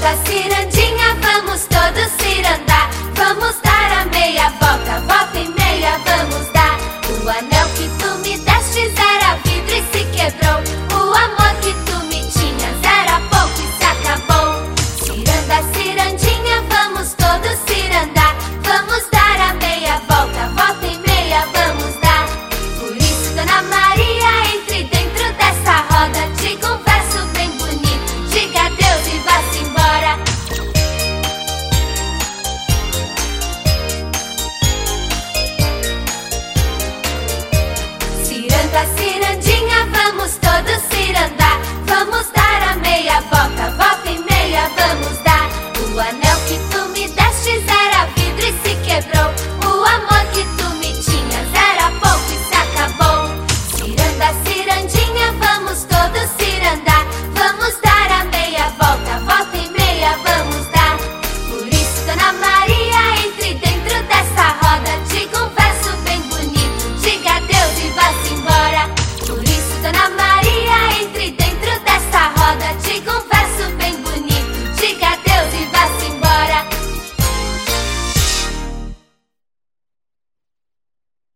Canta cirandinha, vamos todos cirandinha.